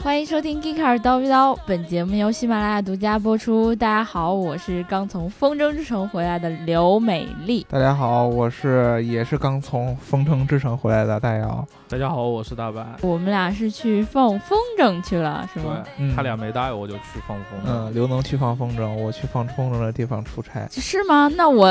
欢迎收听《g e e k a r 叨逼叨》，本节目由喜马拉雅独家播出。大家好，我是刚从风筝之城回来的刘美丽。大家好，我是也是刚从风筝之城回来的大姚。大家好，我是大白。我们俩是去放风筝去了，是吗？他俩没带，我就去放风筝。嗯，刘能去放风筝，我去放风筝的地方出差。是吗？那我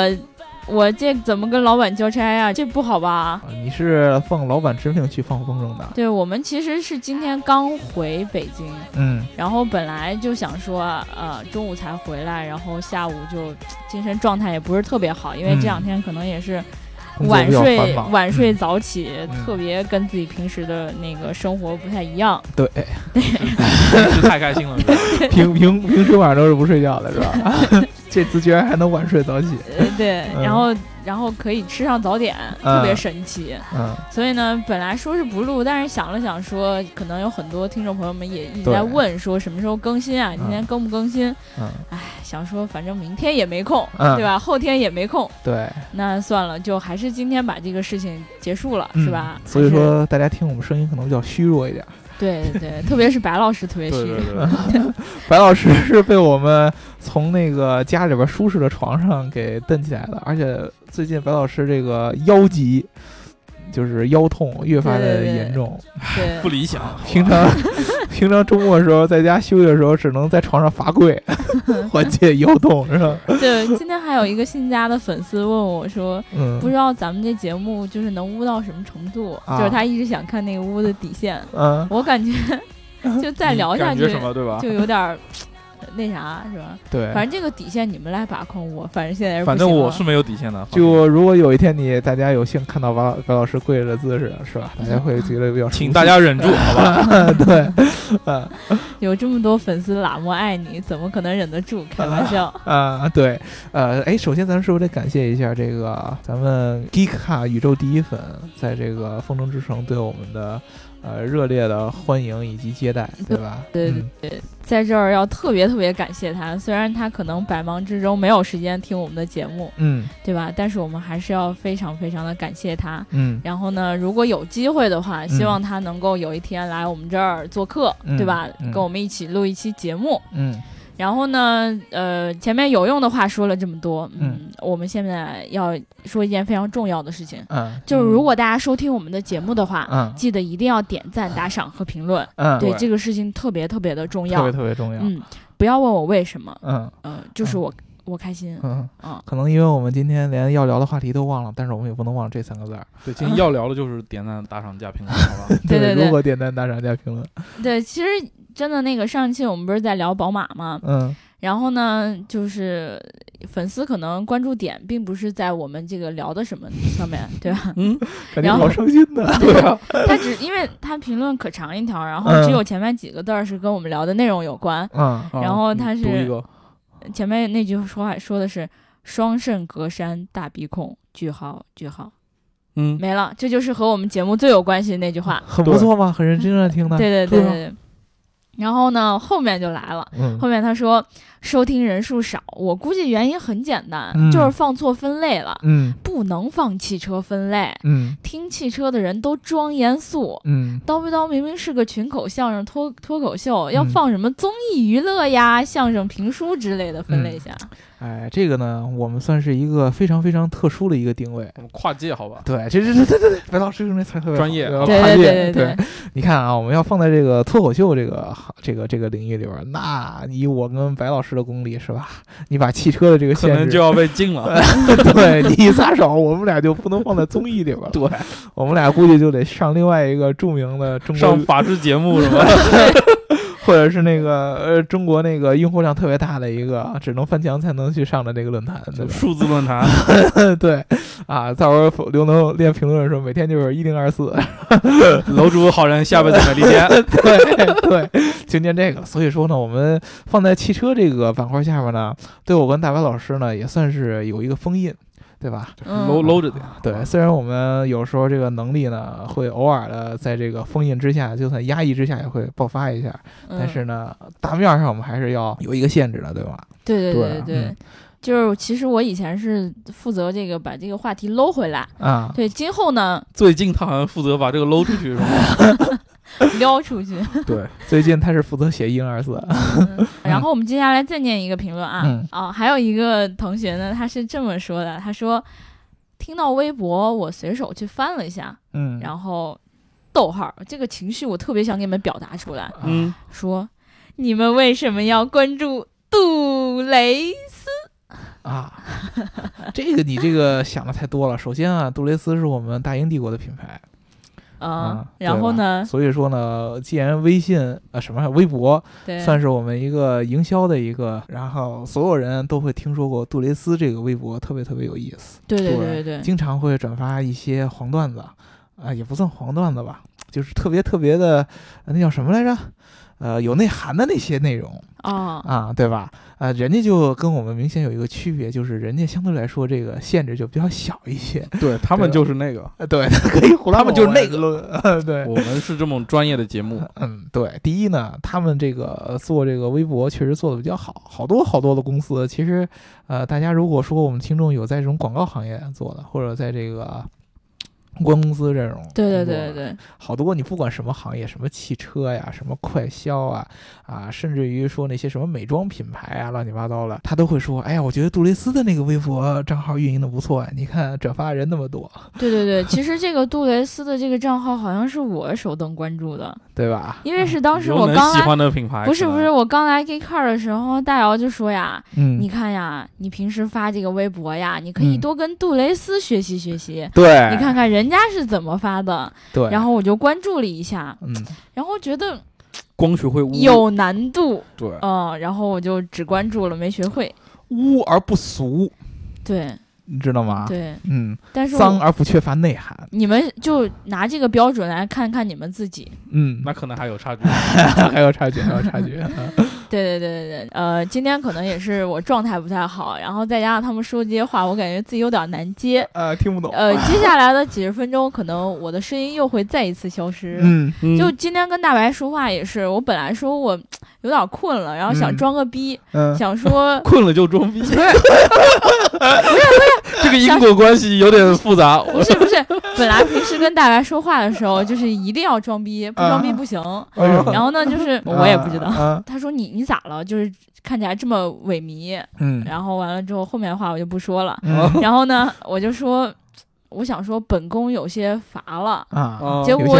我这怎么跟老板交差呀、这不好吧？啊你是奉老板之命去放风筝的？对我们其实是今天刚回北京，嗯。然后本来就想说，呃，中午才回来，然后下午就精神状态也不是特别好，因为这两天可能也是晚睡晚睡早起，嗯。特别跟自己平时的那个生活不太一样。对，是太开心了，平平平时晚上都是不睡觉的，是吧？这次居然还能晚睡早起。呃，对，嗯然后然后可以吃上早点，特别神奇。嗯，所以呢，本来说是不录，但是想了想说，可能有很多听众朋友们也一直在问说什么时候更新啊？今天更不更新？嗯唉，想说反正明天也没空，嗯对吧？后天也没空，对，那算了，就还是今天把这个事情结束了，嗯是吧？所以，说大家听我们声音可能比较虚弱一点。对对对，特别是白老师特别对虚对。对，白老师是被我们从那个家里边舒适的床上给蹬起来的，而且最近白老师这个腰疾，就是腰痛越发的对对对严重。对不理想。平常平常周末的时候在家休息的时候，只能在床上罚跪 缓解腰痛，是吧？对，今天还有一个新加的粉丝问我说，嗯，不知道咱们这节目就是能污到什么程度？啊就是他一直想看那个污的底线。嗯，我感觉就再聊下去感觉什么对吧？就有点儿那啥，是吧？对。反正这个底线你们来把控，我反正现在是反正我是没有底线的。就如果有一天你大家有幸看到白老白老师跪着的姿势，是吧？大家会觉得比较请大家忍住，好吧？对，嗯 有这么多粉丝喇嘛爱你，怎么可能忍得住？开玩笑。啊，对，呃，哎，首先咱是不是得感谢一下这个咱们 Geek 卡宇宙第一粉，在这个风筝之城对我们的呃热烈的欢迎以及接待，对吧？对对对，在这儿要特别特别感谢他，虽然他可能百忙之中没有时间听我们的节目，嗯对吧？但是我们还是要非常非常的感谢他。嗯然后呢，如果有机会的话，希望他能够有一天来我们这儿做客，嗯对吧？嗯跟我们一起录一期节目。嗯然后呢，呃，前面有用的话说了这么多，嗯嗯，我们现在要说一件非常重要的事情，嗯。就是如果大家收听我们的节目的话，嗯。记得一定要点赞、打赏和评论，嗯，对对。这个事情特别特别的重要。特别。特别重要。嗯，不要问我为什么，嗯。呃，就是我、我开心，嗯，嗯，可能因为我们今天连要聊的话题都忘了，但是我们也不能忘这三个字儿。对，今天要聊的就是点赞、打赏、加评论，好吧？对 对。对如果点赞、打赏、加评论，对，其实真的那个上一期我们不是在聊宝马吗？嗯然后呢，就是粉丝可能关注点并不是在我们这个聊的什么上面，对吧？嗯，感觉然后好伤心的。对啊，他只因为他评论可长一条，然后嗯只有前面几个字儿是跟我们聊的内容有关，嗯啊然后他是一个，前面那句说话说的是双肾隔山大鼻孔，句号句号嗯，没了，这就是和我们节目最有关系的那句话。很不错嘛，很认真的听的。对对对对对。然后呢，后面就来了。嗯。后面他说收听人数少，我估计原因很简单，嗯。就是放错分类了，嗯不能放汽车分类。嗯听汽车的人都装严肃，嗯叨逼叨明明是个群口相声脱脱口秀，要嗯放什么综艺娱乐呀、相声评书之类的分类下。哎，这个呢，我们算是一个非常非常特殊的一个定位。我们跨界，好吧？对，这这这对对对，白老师用这词儿特别专业对吧对跨界对对对对。你看啊，我们要放在这个脱口秀这个这个这个领域里边，那以我跟白老师的功力是吧？你把汽车的这个可限制，能就要被禁了。对你一撒手，我们俩就不能放在综艺里边。对，我们俩估计就得上另外一个著名的中国上法制节目是吧？或者是那个呃中国那个用户量特别大的一个，只能翻墙才能去上的那个论坛，对吧？数字论坛，对，啊，到时候刘能练评论的时候，每天就是一零二四，楼主好人，下辈子美利坚。对对，就念这个。所以说呢，我们放在汽车这个板块下面呢，对我跟大白老师呢，也算是有一个封印。对吧？嗯搂搂着点。对，虽然我们有时候这个能力呢，会偶尔的在这个封印之下，就算压抑之下也会爆发一下，但是嗯、呢，大面上我们还是要有一个限制的，对吧？对对对对对，嗯就是其实我以前是负责这个把这个话题搂回来，啊，对，今后呢最近他好像负责把这个搂出去，是吗？撩出去。对，最近他是负责写婴儿字，嗯 然后我们接下来再念一个评论啊，嗯啊，还有一个同学呢，他是这么说的，他说听到微博，我随手去翻了一下，嗯，然后逗号，这个情绪我特别想给你们表达出来，嗯，说你们为什么要关注杜蕾斯？啊，这个你这个想的太多了。首先啊，杜蕾斯是我们大英帝国的品牌，啊啊，然后呢，所以说呢，既然微信呃什么微博，算是我们一个营销的一个，然后所有人都会听说过杜蕾斯这个微博，特别特别有意思，对对对对。经常会转发一些黄段子，啊、也不算黄段子吧，就是特别特别的，呃那叫什么来着？呃，有内涵的那些内容啊，啊，对吧？呃，人家就跟我们明显有一个区别，就是人家相对来说这个限制就比较小一些。对他们就是那个，呃，对，可以胡乱他们就是那个个，呃 对，我们是这么专业的节目，嗯，对，第一呢，他们这个做这个微博确实做的比较好，好多好多的公司，其实，呃，大家如果说我们听众有在这种广告行业做的，或者在这个公关公司这种，对对对对，对，好多你不管什么行业，什么汽车呀，什么快销啊，啊，甚至于说那些什么美妆品牌啊，乱七八糟的，他都会说，哎呀，我觉得杜蕾斯的那个微博账号运营的不错，你看转发人那么多，对对对，其实这个 杜蕾斯的这个账号好像是我首登关注的，对吧？因为是当时我刚来，欢的品牌，不是不是，，我刚来 Gay Car 的时候，大姚就说呀，嗯，你看呀，你平时发这个微博呀，你可以嗯多跟杜蕾斯学习学习，对，你看看人家是怎么发的，对，然后我就关注了一下，嗯，然后觉得光学会污，有难度，对，嗯，然后我就只关注了，没学会，污而不俗，对。你知道吗？，对，嗯，但是脏而不缺乏内涵，你们就拿这个标准来看看你们自己，嗯，那可能还有差距。还有差距，还有差距，对对对对对，呃，今天可能也是我状态不太好，然后再加上他们说这些话，我感觉自己有点难接。呃，听不懂，呃，接下来的几十分钟，可能我的声音又会再一次消失。嗯，嗯就今天跟大白说话也是，我本来说我 有点困了，然后想嗯装个逼，嗯，想说 困了就装逼，不是不是这个因果关系有点复杂。不是不是，本来平时跟大白说话的时候，就是一定要装逼，不装逼不行。然后呢，就是我也不知道，啊，他说你你咋了？就是看起来这么萎靡。嗯，然后完了之后，后面的话我就不说了。嗯然后呢，我就说，我想说本宫有些乏了。啊，啊结果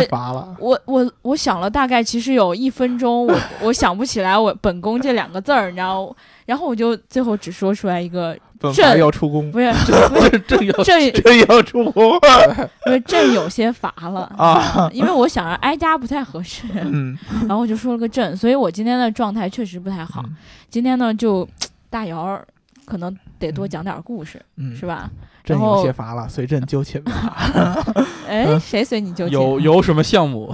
我我我想了大概其实有一分钟，我我想不起来我本宫这两个字儿，你知道？然后我就最后只说出来一个，朕要出宫，不是 不是正要朕这要出宫 不是朕有些乏了啊，因为我想着挨家不太合适，嗯，然后我就说了个朕，所以我今天的状态确实不太好。今天呢，就大姚可能得多讲点故事，嗯，是吧？朕有些乏了，随朕就寝吧。哎，嗯谁随你就寝？有有什么项目？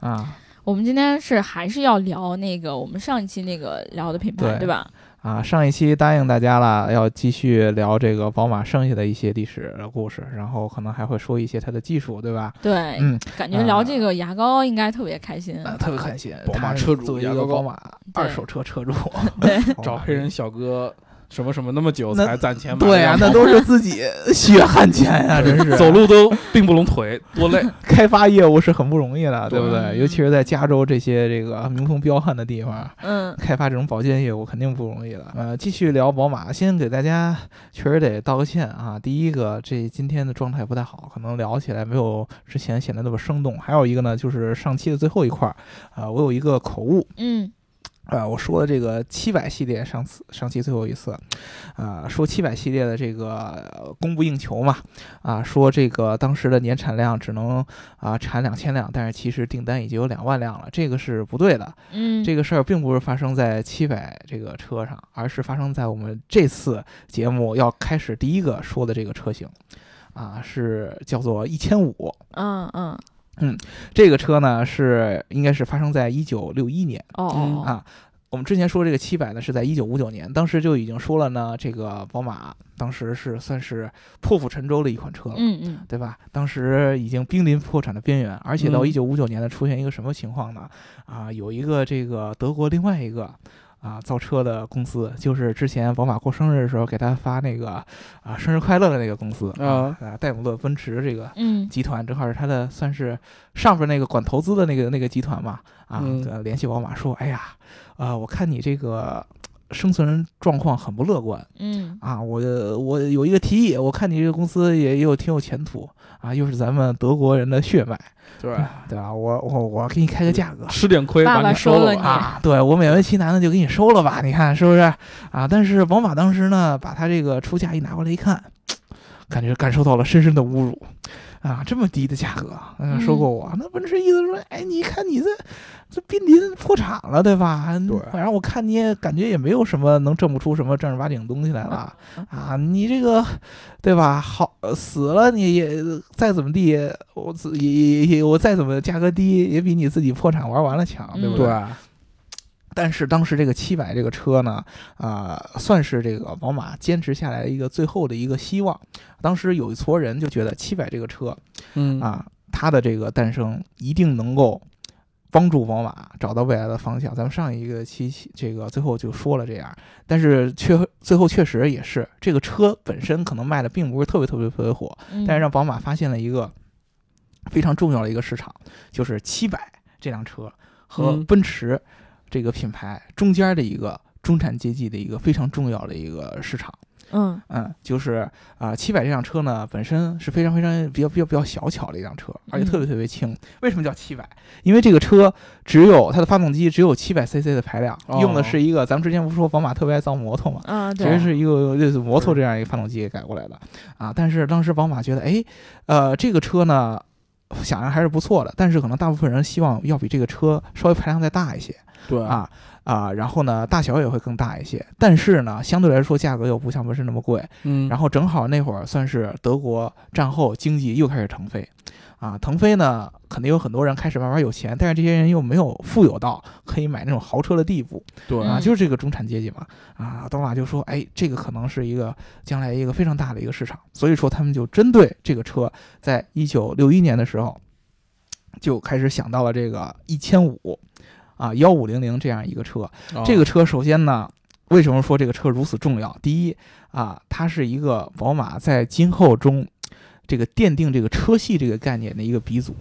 啊我们今天是还是要聊那个我们上一期那个聊的品牌，对对吧？啊！上一期答应大家了，要继续聊这个宝马剩下的一些历史故事，然后可能还会说一些它的技术，对吧？对，嗯，感觉聊这个牙膏应该特别开心。呃特别开心。宝马车主作为一牙膏宝马二手车车主，对，找黑人小哥什么什么那么久才攒钱买对呀、辆那都是自己 血汗钱呀、真是走路都并不拢腿，多累。开发业务是很不容易的，对不对？对尤其是在加州这些这个民风彪悍的地方，嗯，开发这种保健业务肯定不容易的。呃，继续聊宝马，先给大家确实得道个歉啊。第一个，这今天的状态不太好，可能聊起来没有之前显得那么生动。还有一个呢，就是上期的最后一块儿，啊、我有一个口误，嗯啊，我说的这个七百系列，上次上期最后一次，啊，说七百系列的这个呃供不应求嘛，啊，说这个当时的年产量只能啊产两千辆，但是其实订单已经有两万辆了，这个是不对的。嗯，这个事儿并不是发生在七百这个车上，而是发生在我们这次节目要开始第一个说的这个车型，啊，是叫做一千五。嗯嗯，这个车呢是应该是发生在一九六一年。哦啊，我们之前说这个七百呢，是在一九五九年，当时就已经说了呢，这个宝马当时是算是破釜沉舟的一款车了。嗯嗯对吧？当时已经濒临破产的边缘，而且到嗯一九五九年呢，出现一个什么情况呢？啊，有一个这个德国另外一个啊造车的公司，就是之前宝马过生日的时候给他发那个啊生日快乐的那个公司啊啊，戴姆勒奔驰这个嗯。集团正好是他的算是上边那个管投资的那个那个集团嘛啊，联系宝马说，哎呀，啊我看你这个生存状况很不乐观。嗯啊，我我有一个提议，我看你这个公司也也有挺有前途啊，又是咱们德国人的血脉，对，对吧？我我我给你开个价格吃点亏爸爸把你收了你了吧。啊，对我勉为其难的就给你收了吧，你看是不是啊？但是宝马当时呢，把他这个出价一拿过来一看，感觉感受到了深深的侮辱。啊，这么低的价格，嗯，嗯收购我，那奔驰意思说，哎，你看你这这濒临破产了，对吧？对反正我看你也感觉也没有什么能挣不出什么正儿八经东西来了啊，你这个，对吧？好呃死了你也再怎么地，我自也也也我再怎么价格低，也比你自己破产玩完了强，对不嗯对？对，但是当时这个七百这个车呢，啊、算是这个宝马坚持下来的一个最后的一个希望。当时有一撮人就觉得七百这个车嗯啊，它的这个诞生一定能够帮助宝马找到未来的方向。咱们上一个期这个最后就说了这样，但是确最后确实也是这个车本身可能卖的并不是特别特别特别火，嗯，但是让宝马发现了一个非常重要的一个市场，就是七百这辆车和嗯奔驰这个品牌中间的一个中产阶级的一个非常重要的一个市场。嗯嗯，就是啊，七、百这辆车呢，本身是非常非常比较比较比较小巧的一辆车，而且特别特别轻。为什么叫七百？因为这个车只有它的发动机只有七百 CC 的排量，哦用的是一个咱们之前不是说宝马特别爱造摩托嘛，啊，对其实，是一个类似摩托这样一个发动机给改过来的啊。但是当时宝马觉得，哎，呃，这个车呢，想着还是不错的，但是可能大部分人希望要比这个车稍微排量再大一些对，啊啊，然后呢，大小也会更大一些，但是呢，相对来说价格又不像奔驰那么贵。嗯，然后正好那会儿算是德国战后经济又开始腾飞。啊，腾飞呢，肯定有很多人开始慢慢有钱，但是这些人又没有富有到可以买那种豪车的地步。对啊，嗯就是这个中产阶级嘛。啊，宝马就说，哎，这个可能是一个将来一个非常大的一个市场，所以说他们就针对这个车，在一九六一年的时候，就开始想到了这个一千五，啊，幺五零零这样一个车。哦这个车首先呢，为什么说这个车如此重要？第一啊，它是一个宝马在今后中这个奠定这个车系这个概念的一个鼻祖。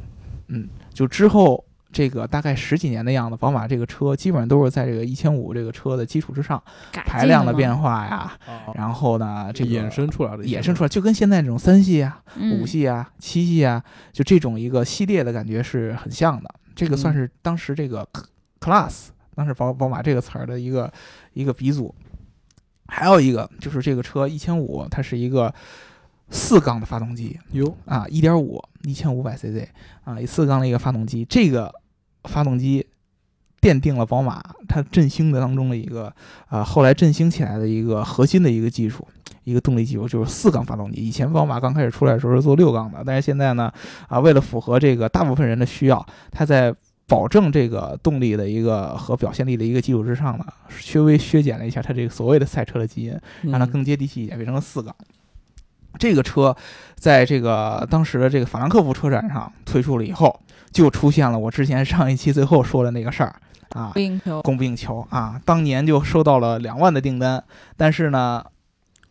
嗯，就之后这个大概十几年的样子，宝马这个车基本上都是在这个一千五这个车的基础之上，排量的变化呀，哦然后呢，这个衍生出来的衍生出来，就跟现在这种三系啊、嗯五系啊、七系啊，就这种一个系列的感觉是很像的。这个算嗯是当时这个 class，当时宝宝马这个词儿的一个一个鼻祖。还有一个就是这个车一千五，它是一个四缸的发动机哟，啊，一点五，一千五百 cc 啊，四缸的一个发动机。这个发动机奠定了宝马它振兴的当中的一个啊，后来振兴起来的一个核心的一个技术。一个动力技术就是四缸发动机。以前宝马刚开始出来的时候是做六缸的，但是现在呢，啊，为了符合这个大部分人的需要，它在保证这个动力的一个和表现力的一个基础之上呢，稍微削减了一下它这个所谓的赛车的基因，让它嗯更接地气一点，变成了四缸。这个车在这个当时的这个法兰克福车展上推出了以后，就出现了我之前上一期最后说的那个事儿啊，不应求，供不应求啊，当年就收到了两万的订单，但是呢，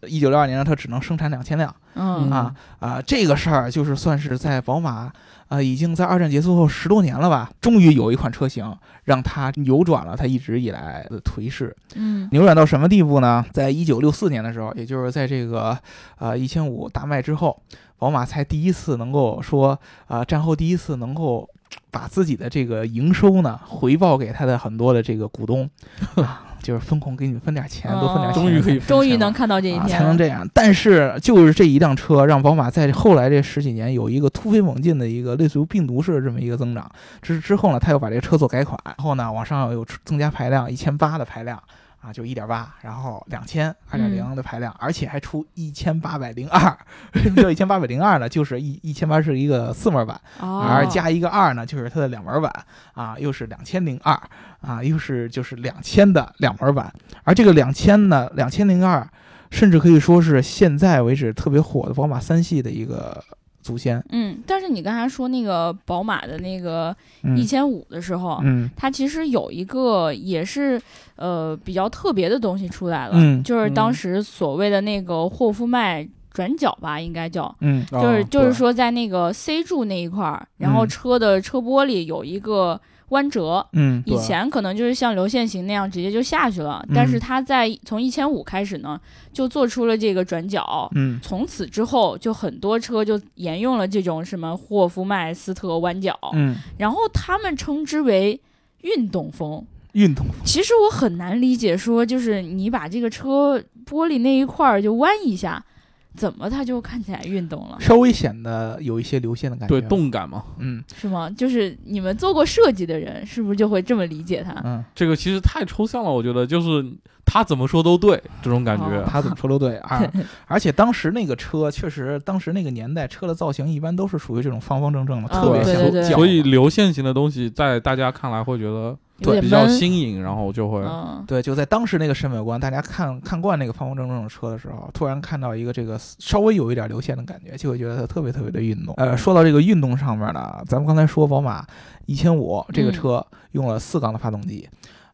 一九六二年呢，它只能生产两千辆嗯。啊啊，这个事儿就是算是在宝马啊，已经在二战结束后十多年了吧，终于有一款车型让它扭转了它一直以来的颓势，嗯扭转到什么地步呢？在一九六四年的时候，也就是在这个呃一千五大卖之后，宝马才第一次能够说啊、战后第一次能够把自己的这个营收呢回报给他的很多的这个股东，啊，就是分红给你们分点钱，多分点钱，终于可以分终于能看到这一啊，天了，才能这样。但是就是这一辆车，让宝马在后来这十几年有一个突飞猛进的一个类似于病毒式的这么一个增长。之之后呢，他又把这个车做改款，然后呢往上又增加排量，一千八的排量。啊，就一点八，然后两千二点零的排量，而且还出一千八百零二。为什么叫一千八百零二呢？就是一一千八是一个四门版，哦，而加一个二呢，就是它的两门版啊，又是两千零二啊，又是就是两千的两门版，而这个两千呢，两千零二，甚至可以说是现在为止特别火的宝马三系的一个祖先。嗯，但是你刚才说那个宝马的那个嗯一千五的时候，嗯它其实有一个也是呃比较特别的东西出来了，嗯就是当嗯时所谓的那个霍夫麦转角吧，应该叫。嗯就是哦就是说，在那个 C 柱那一块儿，然后嗯车的车玻璃有一个弯折，嗯以前可能就是像流线型那样直接就下去了，但是嗯它在从一千五开始呢，就做出了这个转角。嗯。从此之后，就很多车就沿用了这种什么霍夫麦斯特弯角，嗯，然后他们称之为运动风。运动其实我很难理解，说就是你把这个车玻璃那一块儿就弯一下，怎么它就看起来运动了？稍微显得有一些流线的感觉。对，动感嘛，嗯是吗？就是你们做过设计的人，是不是就会这么理解它？嗯，这个其实太抽象了，我觉得就是他怎么说都对，这种感觉哦。他怎么说都对啊。而且当时那个车确实，当时那个年代车的造型一般都是属于这种方方正正的，哦特别像所以流线型的东西在大家看来会觉得有点比较。新颖，然后就会嗯，对，就在当时那个审美观，大家看看惯那个方方正正的车的时候，突然看到一个这个稍微有一点流线的感觉，就会觉得它特别特别的运动。呃，说到这个运动上面呢，咱们刚才说宝马一千五这个嗯车用了四缸的发动机。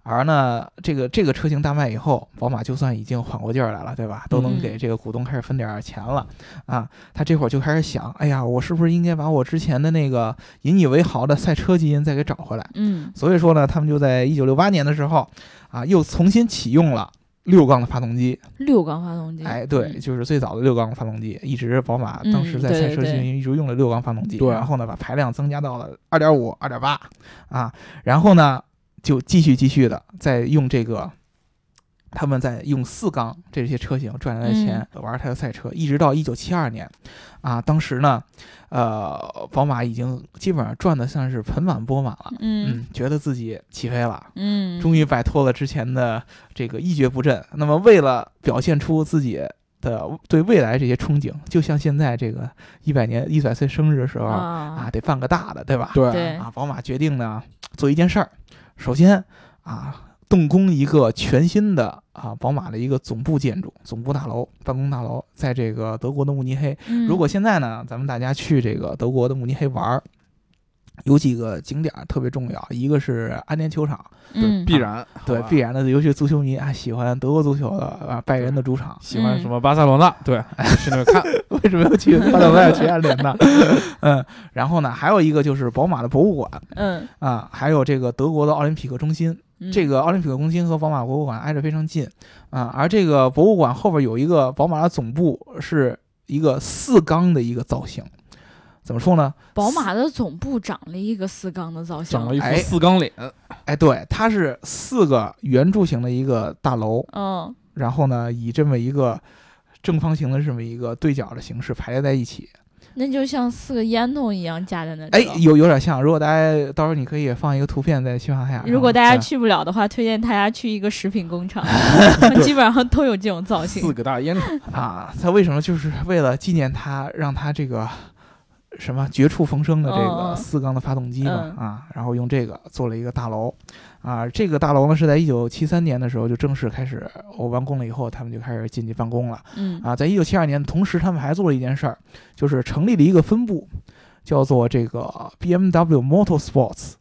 而呢，这个这个车型大卖以后，宝马就算已经缓过劲儿来了，对吧？都能嗯给这个股东开始分点儿钱了啊！他这会儿就开始想，哎呀，我是不是应该把我之前的那个引以为豪的赛车基因再给找回来？嗯所以说呢，他们就在一九六八年的时候，啊，又重新启用了六缸的发动机。六缸发动机。哎，对，嗯就是最早的六缸发动机，一直宝马嗯当时在赛车进对行一直用了六缸发动机，对然后呢，把排量增加到了二点五、二点八啊，然后呢，就继续继续的在用这个。他们在用四缸这些车型赚来的钱玩他的赛车，一直到一九七二年，啊，当时呢，呃，宝马已经基本上赚的算是盆满钵满了，嗯嗯，觉得自己起飞了，嗯，终于摆脱了之前的这个一蹶不振。那么，为了表现出自己的对未来这些憧憬，就像现在这个一百年一百岁生日的时候啊，啊，得办个大的，对吧？对对啊，宝马决定呢做一件事儿，首先啊。动工一个全新的啊，宝马的一个总部建筑、总部大楼、办公大楼，在这个德国的慕尼黑。嗯如果现在呢，咱们大家去这个德国的慕尼黑玩儿，有几个景点儿特别重要，一个是安联球场，嗯必然对，必然的，尤其是足球迷啊，喜欢德国足球的啊，拜仁的主场，喜欢什么巴塞罗那，对，去那边看。为什么要去巴塞罗那要去安联呢？嗯，然后呢，还有一个就是宝马的博物馆嗯啊，还有这个德国的奥林匹克中心。嗯这个奥林匹克中心和宝马博物馆挨着非常近啊，而这个博物馆后边有一个宝马的总部，是一个四缸的一个造型。怎么说呢？宝马的总部长了一个四缸的造型，长了一副哎四缸脸，哎，对，它是四个圆柱形的一个大楼，嗯然后呢，以这么一个正方形的这么一个对角的形式排列在一起。那就像四个烟囱一样架在那里哎。，有有点像。如果大家到时候你可以放一个图片在喜马拉雅。如果大家去不了的话，推荐大家去一个食品工厂，基本上都有这种造型四。个大烟囱，啊，它为什么就是为了纪念它，让它这个什么绝处逢生的这嗯个嗯四缸的发动机嘛、嗯啊，然后用这个做了一个大楼啊。这个大楼呢是在一九七三年的时候就正式开始我完工了以后，他们就开始进去办公了。嗯啊，在一九七二年，同时他们还做了一件事儿，就是成立了一个分部，叫做这个 BMW Motorsports。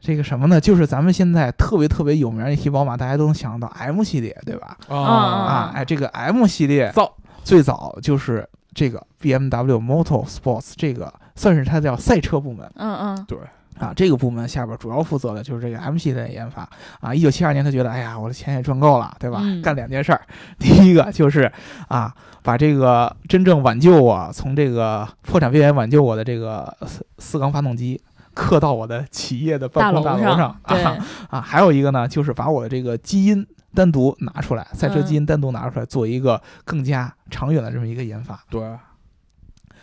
这个什么呢？就是咱们现在特别特别有名的一提宝马，大家都能想到 M 系列，对吧？啊啊，哎，这个 M 系列造最早就是这个 BMW Motorsports 这个算是它叫赛车部门嗯嗯对，啊。这个部门下边主要负责的就是这个 M 系列的研发啊。一九七二年，他觉得，哎呀，我的钱也赚够了，对吧？嗯干两件事儿，第一个就是啊，把这个真正挽救我从这个破产边缘挽救我的这个四四缸发动机。刻到我的企业的办公大楼上上，啊 啊，还有一个呢，就是把我的这个基因单独拿出来，赛车基因单独拿出来，做一个更加长远的这么一个研发。对，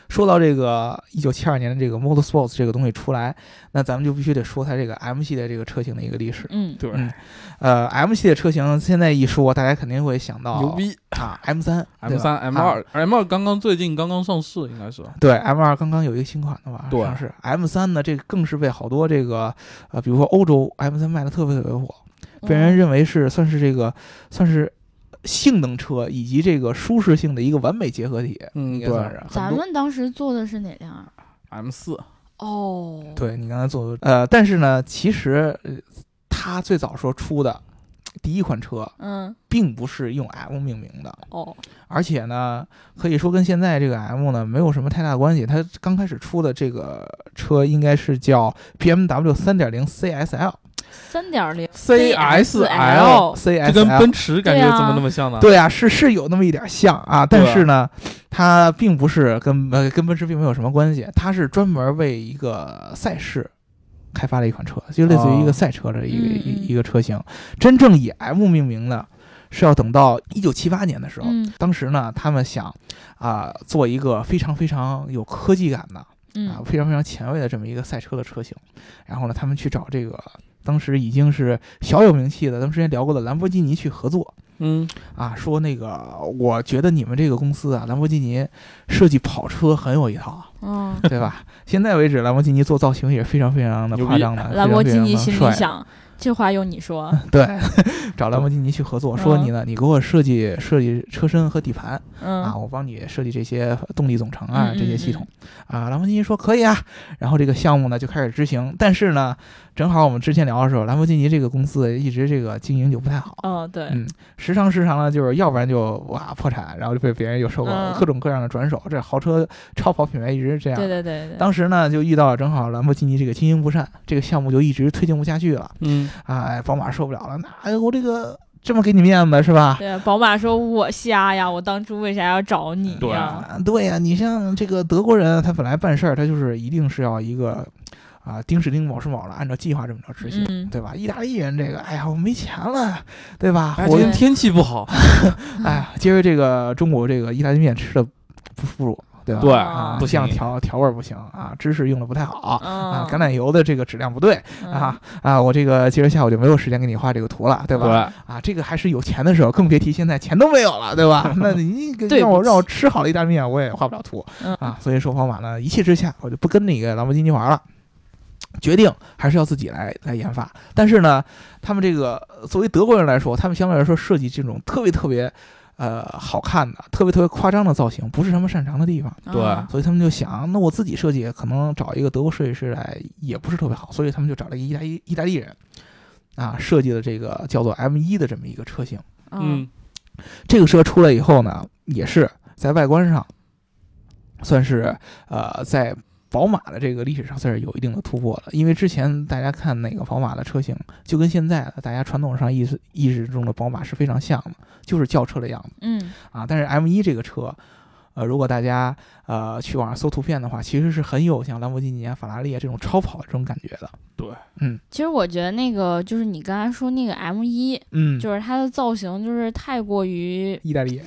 说到这个一九七二年的这个 Motorsports 这个东西出来，那咱们就必须得说它这个 M 系列这个车型的一个历史。嗯。对，嗯。呃，M 系列车型现在一说，大家肯定会想到牛逼。啊，M 三、！M 三、M 二、M 二刚刚最近刚刚上市，应该是。对，M 二刚刚有一个新款的吧对。上市，M 三呢，这个更是被好多这个呃，比如说欧洲 M 三卖的特别特别火，被人认为是算是这个算是性能车以及这个舒适性的一个完美结合体，嗯应该算是。咱们当时做的是哪辆啊？M 四，哦，对你刚才做的，呃，但是呢，其实呃它最早说出的第一款车，嗯，并不是用 M 命名的，哦，而且呢，可以说跟现在这个 M 呢没有什么太大关系。它刚开始出的这个车应该是叫 BMW 3.0 CSL。三点零 CSL CSL，跟奔驰感觉怎么那么像呢？对啊，是是有那么一点像啊，但是呢，它并不是跟呃跟奔驰并没有什么关系，它是专门为一个赛事开发了一款车，就类似于一个哦赛车的一个、一一个车型。真正以 M 命名的，是要等到一九七八年的时候，嗯当时呢，他们想啊、做一个非常非常有科技感的啊嗯，非常非常前卫的这么一个赛车的车型。然后呢，他们去找这个当时已经是小有名气的，咱们之前聊过的兰博基尼去合作。嗯，啊，说那个，我觉得你们这个公司啊，兰博基尼设计跑车很有一套，嗯，对吧？现在为止，兰博基尼做造型也是非常非常的夸张的，兰博基尼心里想，这话用你说，对，找兰博基尼去合作，说你呢，你给我设计设计车身和底盘啊，嗯我帮你设计这些动力总成啊这些系统啊。兰博基尼说可以啊，然后这个项目呢就开始执行，但是呢，正好我们之前聊的时候，兰博基尼这个公司一直这个经营就不太好。哦，对，嗯，时常时常呢，就是要不然就哇破产，然后就被别人又收购各种各样的转手。这豪车超跑品牌一直是这样。对对对对，当时呢，就遇到了正好兰博基尼这个经营不善，这个项目就一直推进不下去了。嗯，哎，宝马受不了了，那哎我这个这么给你面子是吧？对，宝马说我瞎呀，我当初为啥要找你对呀？啊，对呀、你像这个德国人，他本来办事儿，他就是一定是要一个啊，丁是丁，卯是卯了，按照计划这么着执行，嗯对吧？意大利人这个，哎呀，我没钱了，对吧？哎，我今天天气不好，哎呀，今儿这个中国这个意大利面吃的不富乳，对吧？对啊，不像调调味儿不行啊，芝士用的不太好。啊，嗯，橄榄油的这个质量不对嗯啊啊！我这个今儿下午就没有时间给你画这个图了，对吧？对，啊，这个还是有钱的时候，更别提现在钱都没有了，对吧？那你让我让我吃好了意大利面，我也画不了图嗯啊。所以说，宝马呢一气之下，我就不跟那个兰博基尼玩了。决定还是要自己来来研发，但是呢，他们这个呃作为德国人来说，他们相对来说设计这种特别特别，呃，好看的、特别特别夸张的造型，不是他们擅长的地方。对嗯所以他们就想，那我自己设计，可能找一个德国设计师来也不是特别好，所以他们就找了一个意大利意大利人，啊，设计了这个叫做 M 一的这么一个车型。嗯嗯，这个车出来以后呢，也是在外观上，算是呃在宝马的这个历史上算是有一定的突破了。因为之前大家看那个宝马的车型，就跟现在的大家传统上意识意识中的宝马是非常像的，就是轿车的样子嗯啊。但是 M 一这个车。呃，如果大家呃去网上搜图片的话，其实是很有像兰博基尼啊、法拉利啊这种超跑这种感觉的。对，嗯其实我觉得那个就是你刚才说那个 M 一，嗯，就是它的造型就是太过于意大利人。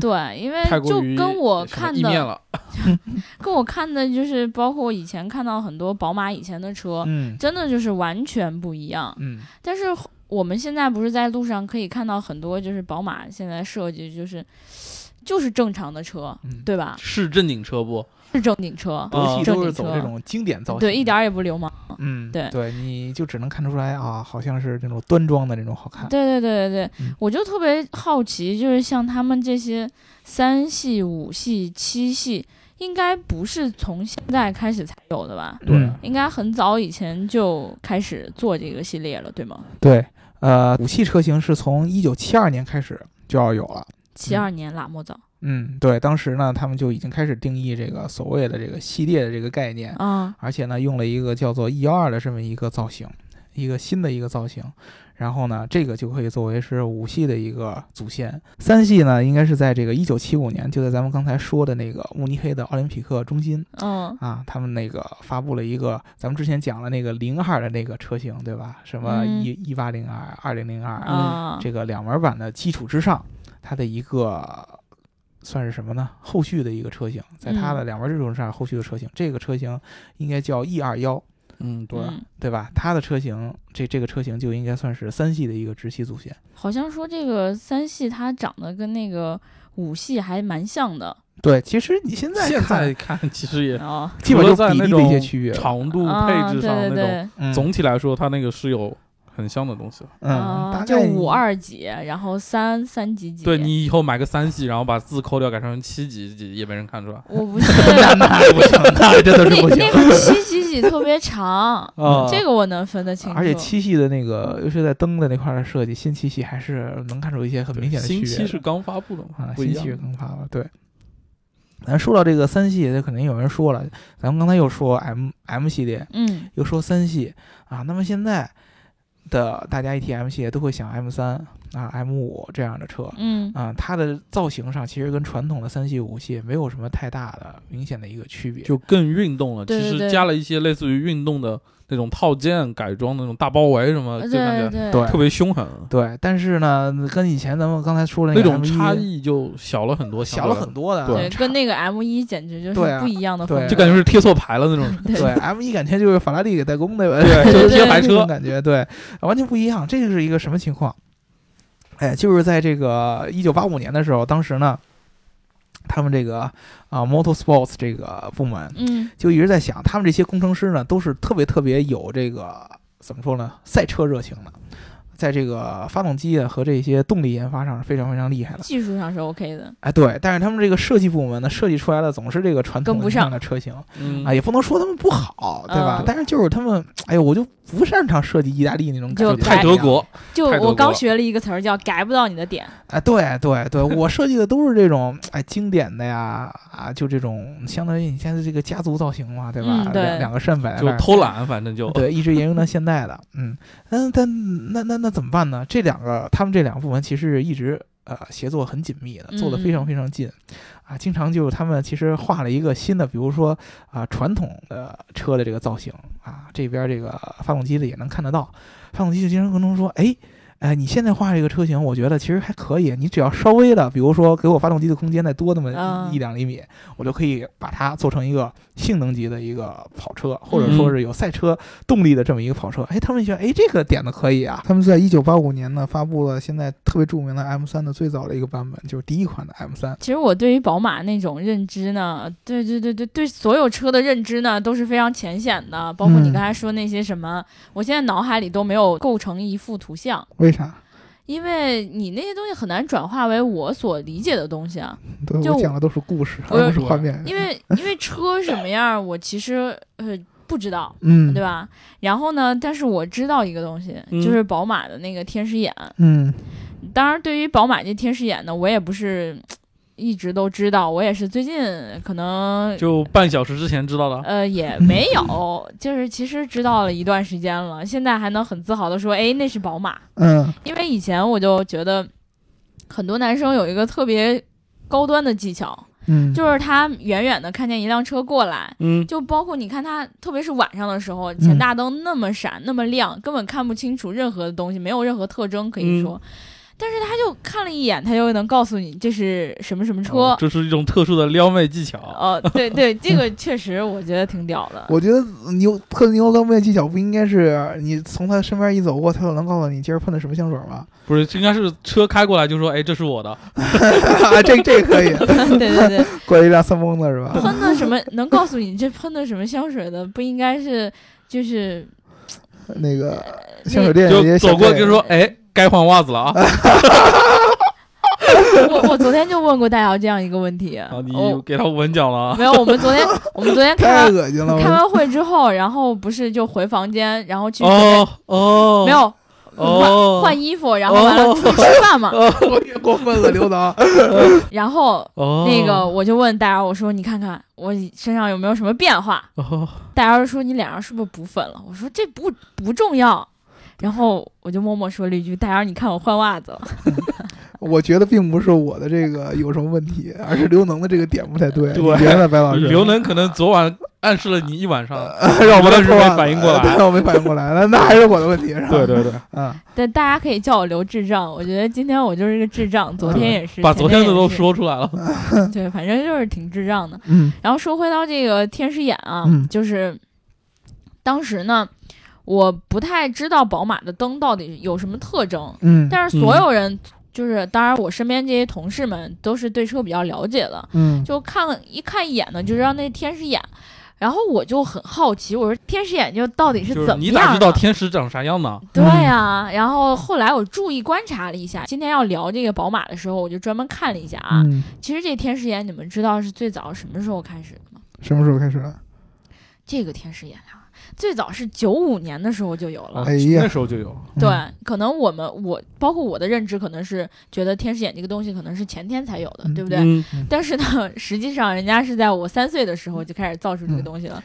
对，因为就跟我看的 跟我看的就是包括我以前看到很多宝马以前的车，嗯真的就是完全不一样。嗯但是我们现在不是在路上可以看到很多，就是宝马现在设计就是就是正常的车，嗯，对吧？是正经车不？是正经车，德系都是走这种经典造型，对，一点儿也不流氓。嗯，对对，你就只能看出来啊，好像是这种端庄的那种好看。对对对对对，嗯我就特别好奇，就是像他们这些三系、五系、七系，应该不是从现在开始才有的吧？对应该很早以前就开始做这个系列了，对吗？对，呃，五系车型是从一九七二年开始就要有了。七二年拉莫早嗯，对，当时呢，他们就已经开始定义这个所谓的这个系列的这个概念，啊，而且呢，用了一个叫做 E 幺二的这么一个造型，一个新的一个造型。然后呢，这个就可以作为是五系的一个祖先。三系呢，应该是在这个一九七五年，就在咱们刚才说的那个慕尼黑的奥林匹克中心嗯啊，他们那个发布了一个，咱们之前讲了那个零二的那个车型，对吧？什么嗯一一八零二、二零零二，啊，这个两门版的基础之上，它的一个算是什么呢？后续的一个车型，在它的两门这种上，后续的车型，这个车型应该叫 E 二幺，嗯，对，嗯对吧？它的车型，这这个车型就应该算是三系的一个直系祖先。好像说这个三系它长得跟那个五系还蛮像的对，其实你现在现看在看其实也啊，基本就除了在那比例的一些种区别。长度啊配置上那种，总体来说它那个是有很香的东西了。嗯，啊大概就五二几，然后三三几几。对你以后买个三系，然后把字抠掉，改成七几几，也没人看出来。我不 是那那不行，那真的是不行。那那个七几几特别长，啊这个我能分得清楚。而且七系的那个，尤其在灯的那块儿的设计，新七系还是能看出一些很明显的区新别的。七是刚发布的嘛啊，，不一样新七是。更发了。对，咱说到这个三系，这肯定有人说了，咱们刚才又说 M M 系列，嗯，又说三系啊，那么现在的大家一提 M 系列都会想 M 三。啊、M 五这样的车。嗯啊，它的造型上其实跟传统的三系、五系没有什么太大的明显的一个区别。就更运动了，对对对其实加了一些类似于运动的那种套件改装的那种大包围什么，就感觉对对特别凶狠，对，但是呢，跟以前咱们刚才说的那种 M1 差异就小了很多，小了很多的，对对，跟那个 M 一简直就是不一样的对风格，就感觉是贴错牌了那种。对对 M 一感觉就是法拉利给代工的，对就 是贴牌车感觉，对，完全不一样。这个是一个什么情况？哎，就是在这个一九八五年的时候，当时呢，他们这个啊、Motorsports 这个部门嗯。就一直在想，他们这些工程师呢，都是特别特别有这个怎么说呢，赛车热情的，在这个发动机啊和这些动力研发上是非常非常厉害的。技术上是 OK 的，哎，对，但是他们这个设计部门呢，设计出来的总是这个传统的跟不上的车型嗯啊，也不能说他们不好，对吧？嗯但是就是他们，哎呦，我就不擅长设计意大利那种感觉，就太德国，就我刚学了一个词儿叫改不到你的点，哎，对对对，我设计的都是这种哎经典的呀啊，就这种相当于你现在这个家族造型嘛，对吧？嗯对两两个扇摆在就偷懒，反正就对，一直沿用到现在的，嗯，嗯，但那那那怎么办呢？这两个他们这两个部门其实一直呃协作很紧密的，做的非常嗯非常近，啊，经常就是他们其实画了一个新的，比如说啊传统的车的这个造型啊，这边这个发动机的也能看得到，发动机就经常跟他们说，哎。哎，你现在画这个车型，我觉得其实还可以。你只要稍微的，比如说给我发动机的空间再多那么嗯一两厘米，我就可以把它做成一个性能级的一个跑车，或者说嗯是有赛车动力的这么一个跑车。哎，他们觉得哎这个点子可以啊。他们在一九八五年呢发布了现在特别著名的 M 三的最早的一个版本，就是第一款的 M 三。其实我对于宝马那种认知呢，对对对对对，所有车的认知呢都是非常浅显的，包括你嗯刚才说那些什么，我现在脑海里都没有构成一幅图像，为啥？因为你那些东西很难转化为我所理解的东西啊。我讲的都是故事，我 而不是画面。因为因为车什么样，我其实呃不知道，嗯，对吧？然后呢，但是我知道一个东西，嗯就是宝马的那个天使眼。嗯当然，对于宝马这天使眼呢，我也不是一直都知道，我也是最近可能就半小时之前知道的。呃，也没有，就是其实知道了一段时间了，现在还能很自豪的说，哎，那是宝马。嗯因为以前我就觉得，很多男生有一个特别高端的技巧，嗯，就是他远远的看见一辆车过来，嗯，就包括你看他，特别是晚上的时候，前大灯那么闪、那么亮，根本看不清楚任何的东西，没有任何特征可以说。但是他就看了一眼，他就能告诉你这是什么什么车。哦这是一种特殊的撩妹技巧。哦，对对，这个确实我觉得挺屌的。我觉得牛特牛撩妹技巧不应该是你从他身边一走过，他就能告诉你今儿喷的什么香水吗？不是，应该是车开过来就说，哎，这是我的。啊，这这个可以，对 对对，过来一辆三蹦子是吧？喷的什么能告诉你这喷的什么香水的，不应该是就是那个香水店就走过就说，哎，该换袜子了啊！我我昨天就问过大姚这样一个问题，啊，你我给他吻奖了啊！没有，我们昨天我们昨天开 完了，开完会之后，然后不是就回房间，然后去哦哦，没有哦换换衣服，然后完了哦出去吃饭嘛，我也过分了，刘导。然后哦，那个我就问大姚，我说你看看我身上有没有什么变化？哦，大姚说你脸上是不是补粉了？我说这不不重要。然后我就默默说了一句：“大姚，你看我换袜子了。我觉得并不是我的这个有什么问题，而是刘能的这个点不太对。对别的，白老师？刘能可能昨晚暗示了你一晚上，让我们但是没反应过来让我没反应过来，那那还是我的问题，是吧？对对对，嗯，”但大家可以叫我刘智障。我觉得今天我就是一个智障，昨天也是，把昨天的都。说出来了。对，反正就是挺智障的。嗯然后说回到这个天使眼啊，嗯就是当时呢，我不太知道宝马的灯到底有什么特征，嗯但是所有人就是，当然我身边这些同事们都是对车比较了解的，嗯就看了一看一眼呢，就知道那天使眼。然后我就很好奇，我说天使眼镜到底是怎么样？你咋知道天使长啥样呢？对呀、然后后来我注意观察了一下，今天要聊这个宝马的时候，我就专门看了一下啊。嗯，其实这天使眼，你们知道是最早什么时候开始的吗？什么时候开始的？这个天使眼啊，最早是九五年的时候就有了。哎呀那时候就有。对嗯，可能我们我包括我的认知，可能是觉得天使眼这个东西可能是前天才有的，嗯对不对？嗯，但是呢，实际上人家是在我三岁的时候就开始造出这个东西了，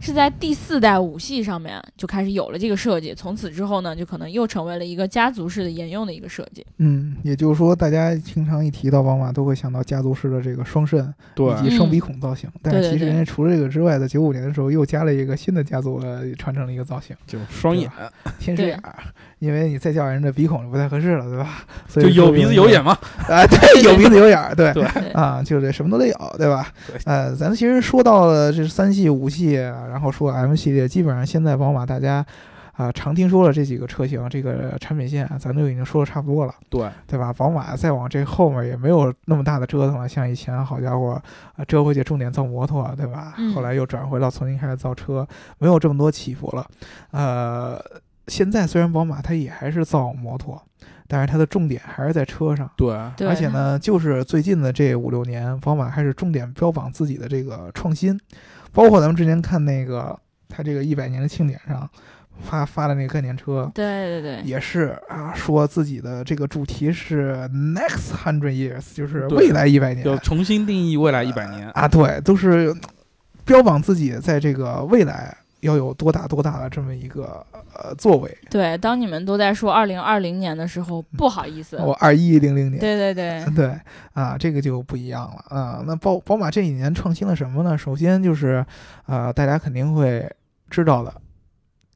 是在第四代五系上面就开始有了这个设计。从此之后呢，就可能又成为了一个家族式的沿用的一个设计。嗯，也就是说，大家经常一提到宝马，都会想到家族式的这个双肾对以及双鼻孔造型。但是其实人家除了这个之外，在九五年的时候又加了一个新的家族的传承的一个造型就双眼，天使眼儿，因为你再叫人的鼻孔就不太合适了，对吧？所以就有鼻子有眼嘛。啊，对，有鼻子有眼儿，对。啊，就是什么都得有，对吧对？呃，咱们其实说到了这三系、五系，然后说 M 系列，基本上现在宝马大家啊、常听说了这几个车型，这个产品线，咱都已经说的差不多了，对，对吧？宝马再往这后面也没有那么大的折腾了，像以前好家伙，啊，折回去重点造摩托，对吧？嗯后来又转回到重新开始造车，没有这么多起伏了。呃，现在虽然宝马它也还是造摩托，但是它的重点还是在车上。对，对，而且呢，就是最近的这五六年，宝马开始重点标榜自己的这个创新，包括咱们之前看那个他这个一百年的庆典上发发的那个概念车，对对对，也是啊，说自己的这个主题是 next hundred years，就是未来一百年就重新定义未来一百年。啊，对，都是标榜自己在这个未来要有多大多大的这么一个呃作为。对，当你们都在说二零二零年的时候，不好意思，我二一零零年，对对对，对啊，这个就不一样了啊。那宝宝马这几年创新了什么呢？首先就是，呃，大家肯定会知道的。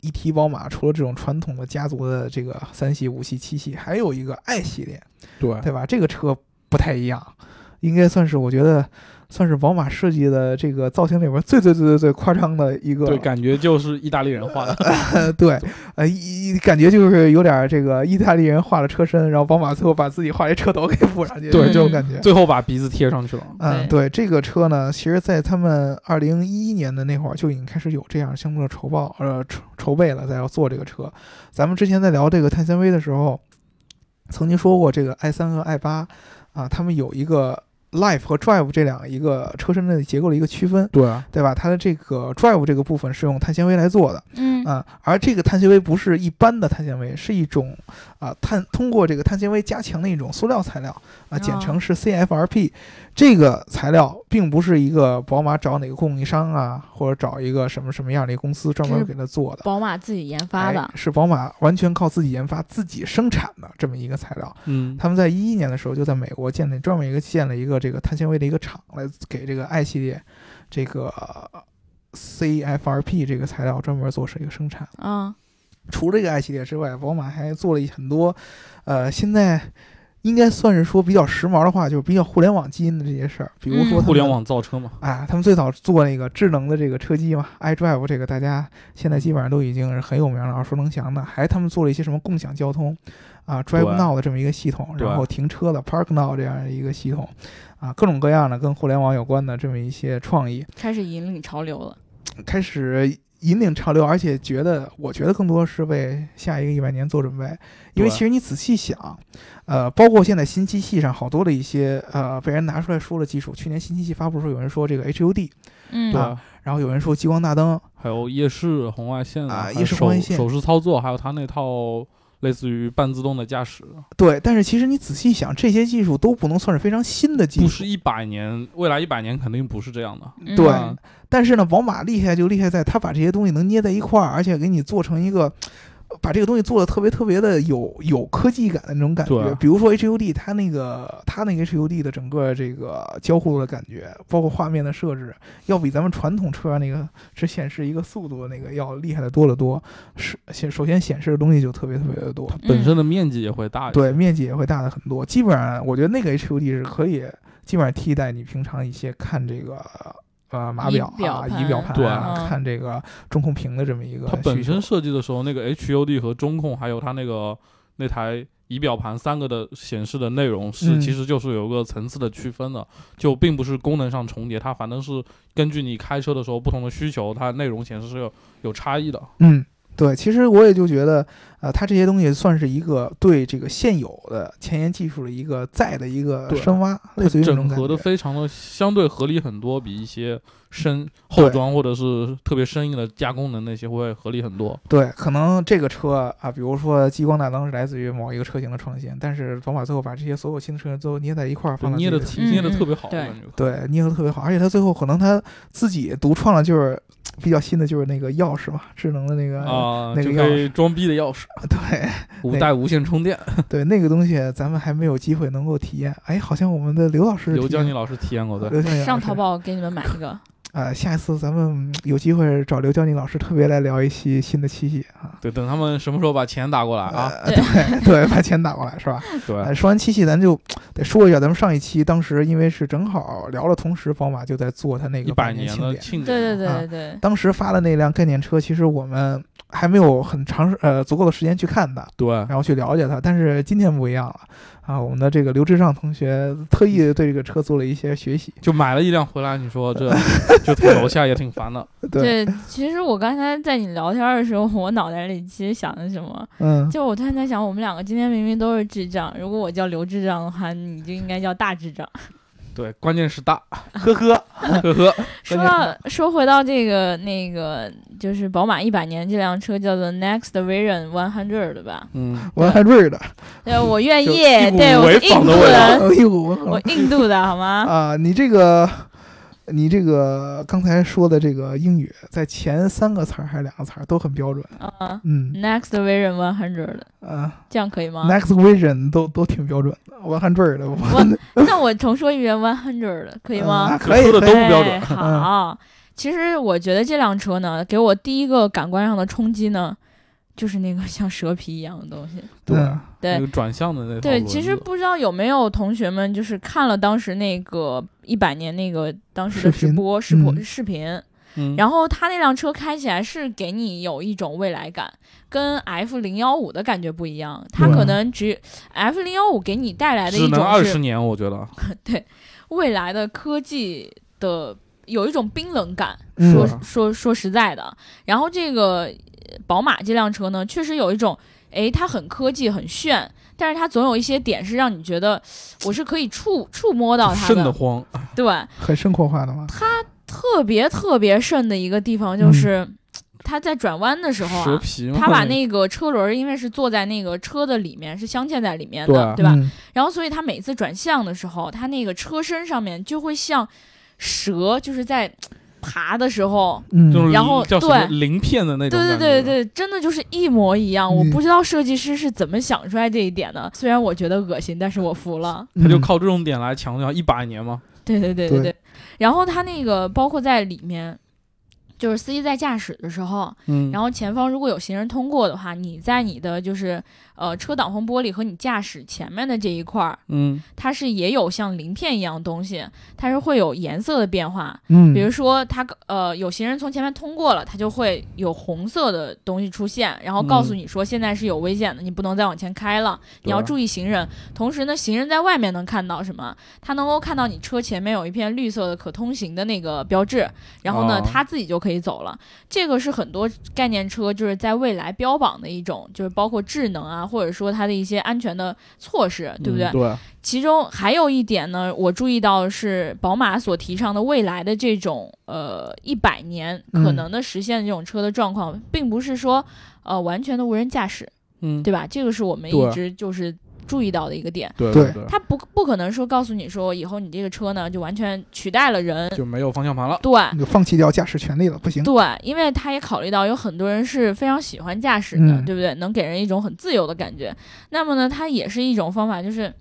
一提宝马，除了这种传统的家族的这个三系、五系、七系，还有一个 i 系列，对，对吧？这个车不太一样，应该算是我觉得算是宝马设计的这个造型里边最最最最最夸张的一个。对，感觉就是意大利人画的。呃，对，呃，一一感觉就是有点这个意大利人画了车身，然后宝马最后把自己画一车头给补上去，对这种感觉。最后把鼻子贴上去了。嗯，对对，这个车呢，其实，在他们二零一一年的那会儿就已经开始有这样相关的筹报，呃，筹筹备了，在要做这个车。咱们之前在聊这个碳纤维的时候，曾经说过，这个 i 三和 i 八啊，他们有一个 Life 和 Drive 这两个一个车身的结构的一个区分，对，对吧？它的这个 Drive 这个部分是用碳纤维来做的，嗯，啊，而这个碳纤维不是一般的碳纤维，是一种啊碳通过这个碳纤维加强的一种塑料材料啊，简称是 CFRP。这个材料并不是一个宝马找哪个供应商啊，或者找一个什么什么样的一个公司专门给它做的。宝马自己研发的哎，是宝马完全靠自己研发、自己生产的这么一个材料。嗯，他们在一一年的时候就在美国建了专门一个建了一个这个碳纤维的一个厂，来给这个 i 系列这个 CFRP 这个材料专门做是一个生产。嗯，除了这个 i 系列之外，宝马还做了很多，呃，现在应该算是说比较时髦的话，就是比较互联网基因的这些事儿，比如说互联。网造车嘛。啊，他们最早做那个智能的这个车机嘛，iDrive 这个大家现在基本上都已经是很有名了，耳熟能详的。还他们做了一些什么共享交通啊，Drive Now 的这么一个系统，然后停车的 Park Now 这样的一个系统，啊，各种各样的跟互联网有关的这么一些创意，开始引领潮流了。开始引领潮流，而且觉得，我觉得更多是为下一个一百年做准备。因为其实你仔细想，呃，包括现在新机器上好多的一些呃被人拿出来说的技术，去年新机器发布的时候，有人说这个 HUD，嗯，对，啊然后有人说激光大灯，还有夜视、红外线啊夜视红外线手手势操作，还有它那套类似于半自动的驾驶，对，但是其实你仔细想，这些技术都不能算是非常新的技术，不是一百年，未来一百年肯定不是这样的。嗯对嗯但是呢，宝马厉害就厉害在它把这些东西能捏在一块儿，而且给你做成一个。把这个东西做的特别特别的有有科技感的那种感觉，比如说 HUD，它那个它那个 HUD 的整个这个交互的感觉，包括画面的设置，要比咱们传统车上那个只显示一个速度的那个要厉害的多得多。是显首先显示的东西就特别特别的多，它本身的面积也会大一些。对，面积也会大的很多。基本上，我觉得那个 HUD 是可以基本上替代你平常一些看这个呃码仪表啊、表盘仪表盘看这个中控屏的这么一个它本身设计的时候，那个 HUD 和中控，还有它那个那台仪表盘三个的显示的内容是，嗯其实就是有个层次的区分的，就并不是功能上重叠，它反正是根据你开车的时候不同的需求，它内容显示是有有差异的。嗯，对，其实我也就觉得，呃，它这些东西算是一个对这个现有的前沿技术的一个再的一个深挖，类似于整合的觉。非常的相对合理很多，比一些深后装或者是特别生硬的加工的那些会合理很多。对，可能这个车啊，比如说激光大灯是来自于某一个车型的创新，但是宝马最后把这些所有新的车型最后捏在一块儿，放到捏的捏的特别好，对。对，捏的特别好，而且它最后可能它自己独创了，就是比较新的，就是那个钥匙嘛，智能的那个，啊，那个就可以装逼的钥匙，对无带无线充电。对，那个东西咱们还没有机会能够体验。哎，好像我们的刘老师刘江宁老师体验过的，刘江宁老师上淘宝给你们买一个。啊、下一次咱们有机会找刘江宁老师特别来聊一期新的七系啊。对，等他们什么时候把钱打过来啊？呃对 对，把钱打过来是吧？对，呃，说完七系，咱就得说一下，咱们上一期当时因为是正好聊了，同时宝马就在做它那个一百年年庆典，的庆典，对对啊对对对，当时发的那辆概念车，其实我们还没有很长时呃足够的时间去看它，对，然后去了解它。但是今天不一样了啊，我们的这个刘志尚同学特意对这个车做了一些学习。就买了一辆回来，你说这 就在楼下也挺烦的。对，对，其实我刚才在你聊天的时候，我脑袋里其实想的什么？嗯，就我突然在想，我们两个今天明明都是智障，如果我叫刘智障的话，你就应该叫大智障。对，关键是大，呵呵，呵呵。说到说回到这个那个，就是宝马一百年这辆车叫做 Next Vision One Hundred 对吧？嗯，我还瑞的，对，我愿意，对我是印度的我印度的好吗？啊，你这个，你这个刚才说的这个英语，在前三个词儿还是两个词儿都很标准。啊。嗯，Next Vision One Hundred，啊。这样可以吗？，Next Vision 都都挺标准的，我还瑞的，我那我重说一遍 One Hundred 可以吗？啊可以，说的都不标准。哎好，其实我觉得这辆车呢，给我第一个感官上的冲击呢，就是那个 像蛇皮一样的东西。对，那对个转向的那套对，其实不知道有没有同学们就是看了当时那个一百年那个当时的直播视频嗯视频，嗯，然后他那辆车开起来是给你有一种未来感，跟 F 零幺五的感觉不一样。它可能只 F 零幺五给你带来的一种是二十年，我觉得 对。未来的科技的有一种冰冷感，嗯。说是。说说实在的，然后这个呃宝马这辆车呢，确实有一种，诶，它很科技很炫，但是它总有一些点是让你觉得我是可以触触摸到它的，瘆得慌，对，很生活化的嘛。特别特别瘆的一个地方就是，它在转弯的时候啊。它把那个车轮，因为是坐在那个车的里面，是镶嵌在里面的，对吧？嗯。然后所以它每次转向的时候，它那个车身上面就会像蛇，就是在爬的时候，嗯，然后叫对鳞片的那种对。对对对，真的就是一模一样。我嗯不知道设计师是怎么想出来这一点的，虽然我觉得恶心，但是我服了。他就嗯靠这种点来强调一百年吗。对对对对对。然后他那个包括在里面，就是司机在驾驶的时候，嗯，然后前方如果有行人通过的话，你在你的就是呃车挡风玻璃和你驾驶前面的这一块儿，嗯，它是也有像鳞片一样的东西，它是会有颜色的变化。嗯，比如说它呃有行人从前面通过了，它就会有红色的东西出现，然后告诉你说现在是有危险的，你不能再往前开了，你要注意行人。同时呢，行人在外面能看到什么？他能够看到你车前面有一片绿色的可通行的那个标志，然后呢，哦他自己就可以走了。这个是很多概念车就是在未来标榜的一种，就是包括智能啊，或者说它的一些安全的措施，对不对？嗯对，其中还有一点呢，我注意到是宝马所提倡的未来的这种呃一百年可能的实现这种车的状况，并不是说呃完全的无人驾驶，嗯，对吧？这个是我们一直就是注意到的一个点。对对对，它不不可能说告诉你说以后你这个车呢就完全取代了人，就没有方向盘了。对。你就放弃掉驾驶权利了，不行。对，因为他也考虑到有很多人是非常喜欢驾驶的，嗯对不对？能给人一种很自由的感觉。那么呢，它也是一种方法，就是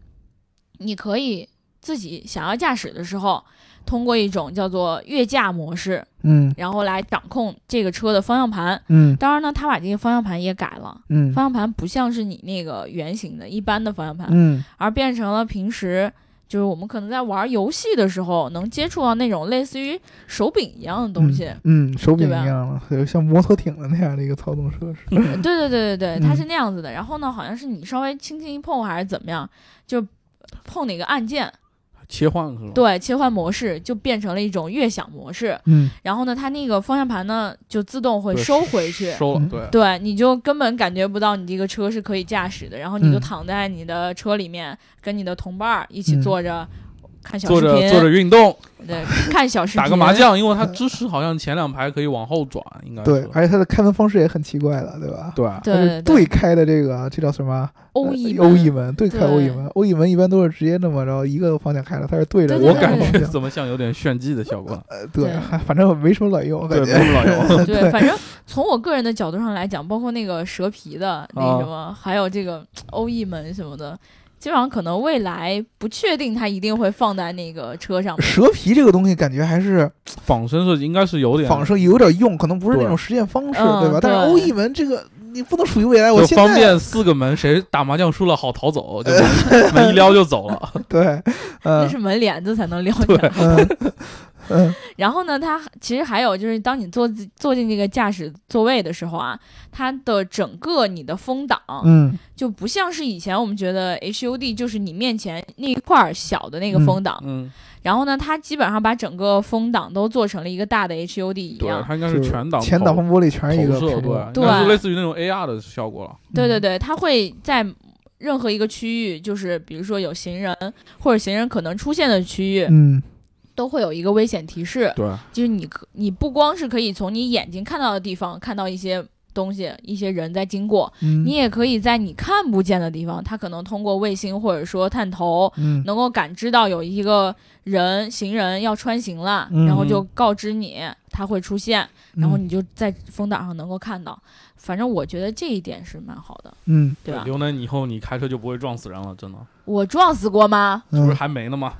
你可以自己想要驾驶的时候，通过一种叫做越驾模式，嗯然后来掌控这个车的方向盘。嗯当然呢，他把这个方向盘也改了，嗯方向盘不像是你那个圆形的一般的方向盘，嗯而变成了平时就是我们可能在玩游戏的时候能接触到那种类似于手柄一样的东西。嗯，手柄一样的，有像摩托艇的那样的一个操纵设施。对对对对对，它嗯是那样子的。然后呢，好像是你稍微轻轻一碰还是怎么样，就碰哪个按键，切换是吧？对，切换模式就变成了一种悦享模式。嗯然后呢，它那个方向盘呢就自动会收回去。嗯，收了对。对，你就根本感觉不到你这个车是可以驾驶的，然后你就嗯躺在你的车里面，跟你的同伴一起嗯坐着、看小坐视频，着坐着运动，对，看小视频，打个麻将，因为它支持好像前两排可以往后转，应该对是，而且它的开门方式也很奇怪的，对吧？对它是对开的这个，这叫什么？呃欧翼欧翼门，对开对欧翼门。欧翼门一般都是直接那么着一个方向开的，它是对着对对我感觉。怎么像有点炫技的效果？呃，对对，还反正没什么卵用，对，感觉。没什么老用。对，反正从我个人的角度上来讲，包括那个蛇皮的那啊什么，还有这个欧翼门什么的，基本上可能未来不确定它一定会放在那个车上。蛇皮这个东西感觉还是仿生设计应该是有点仿生有点用，可能不是那种实验方式，嗯对吧？但是对欧翼门这个你不能属于未来，我现在方便四个门，谁打麻将输了好逃走，就门门一撩就走了。对，那呃是门帘子才能撩起来。嗯。嗯然后呢，它其实还有就是，当你坐坐进这个驾驶座位的时候啊，它的整个你的风挡嗯。就不像是以前我们觉得 HUD 就是你面前那一块儿小的那个风挡，嗯，然后呢，它基本上把整个风挡都做成了一个大的 HUD 一对，样。它应该是全挡前挡风玻璃全是一个投射，对，对。类似于那种 AR 的效果了。对对对，它会在任何一个区域，就是比如说有行人或者行人可能出现的区域，嗯都会有一个危险提示。对，就是你可你不光是可以从你眼睛看到的地方看到一些东西、一些人在经过，嗯，你也可以在你看不见的地方，它可能通过卫星或者说探头，嗯能够感知到有一个人行人要穿行了，嗯然后就告知你它会出现，然后嗯你就在风挡上能够看到。反正我觉得这一点是蛮好的，嗯对吧？刘能以后你开车就不会撞死人了，真的，我撞死过吗？不是还没呢吗？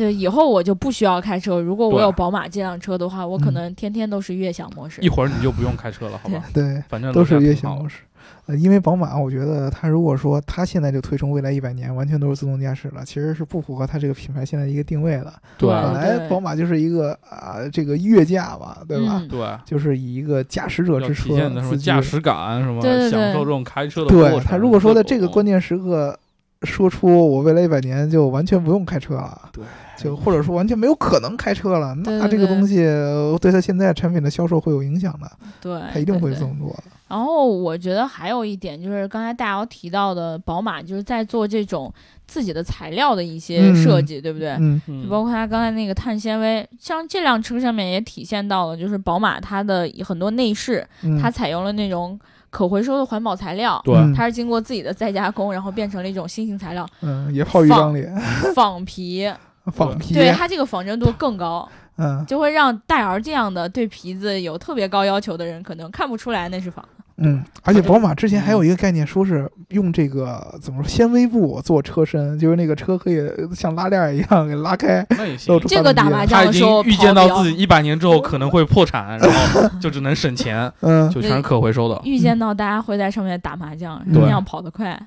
对，以后我就不需要开车。如果我有宝马这辆车的话，我可嗯能天天都是悦享模式一。会儿你就不用开车了，好吧？对。反正都是悦享模式。呃，因为宝马，我觉得它如果说它现在就推崇未来一百年完全都是自动驾驶了，其实是不符合它这个品牌现在一个定位的。对本来宝马就是一个啊、这个越驾嘛，对吧？嗯对，就是以一个驾驶者之车体现的什么驾驶感，什么对对对享受这种开车的过程。对他如果说在这个关键，键时刻说出我未来一百年就完全不用开车了，对，就或者说完全没有可能开车了，那这个东西呃对他现在产品的销售会有影响的，对，他一定会对这么做的。然后我觉得还有一点就是刚才大姚提到的，宝马就是在做这种自己的材料的一些设计，对不对？嗯。包括它刚才那个碳纤维，像这辆车上面也体现到了，就是宝马它的很多内饰，嗯，它采用了那种可回收的环保材料，对嗯它是经过自己的再加工，然后变成了一种新型材料，嗯也泡一张脸，仿皮。仿皮，对它这个仿真度更高，嗯就会让戴尔这样的对皮子有特别高要求的人，可能看不出来那是仿的。嗯，而且宝马之前还有一个概念，说是用这个怎么说纤维布做车身，就是那个车可以像拉链一样给拉开，那也行。露。出这个打麻他已将的时候经预见到自己一百年之后可能会破产，然后 就只能省钱，嗯。就全是可回收的。预见到大家会在上面打麻将，对。那样跑得快。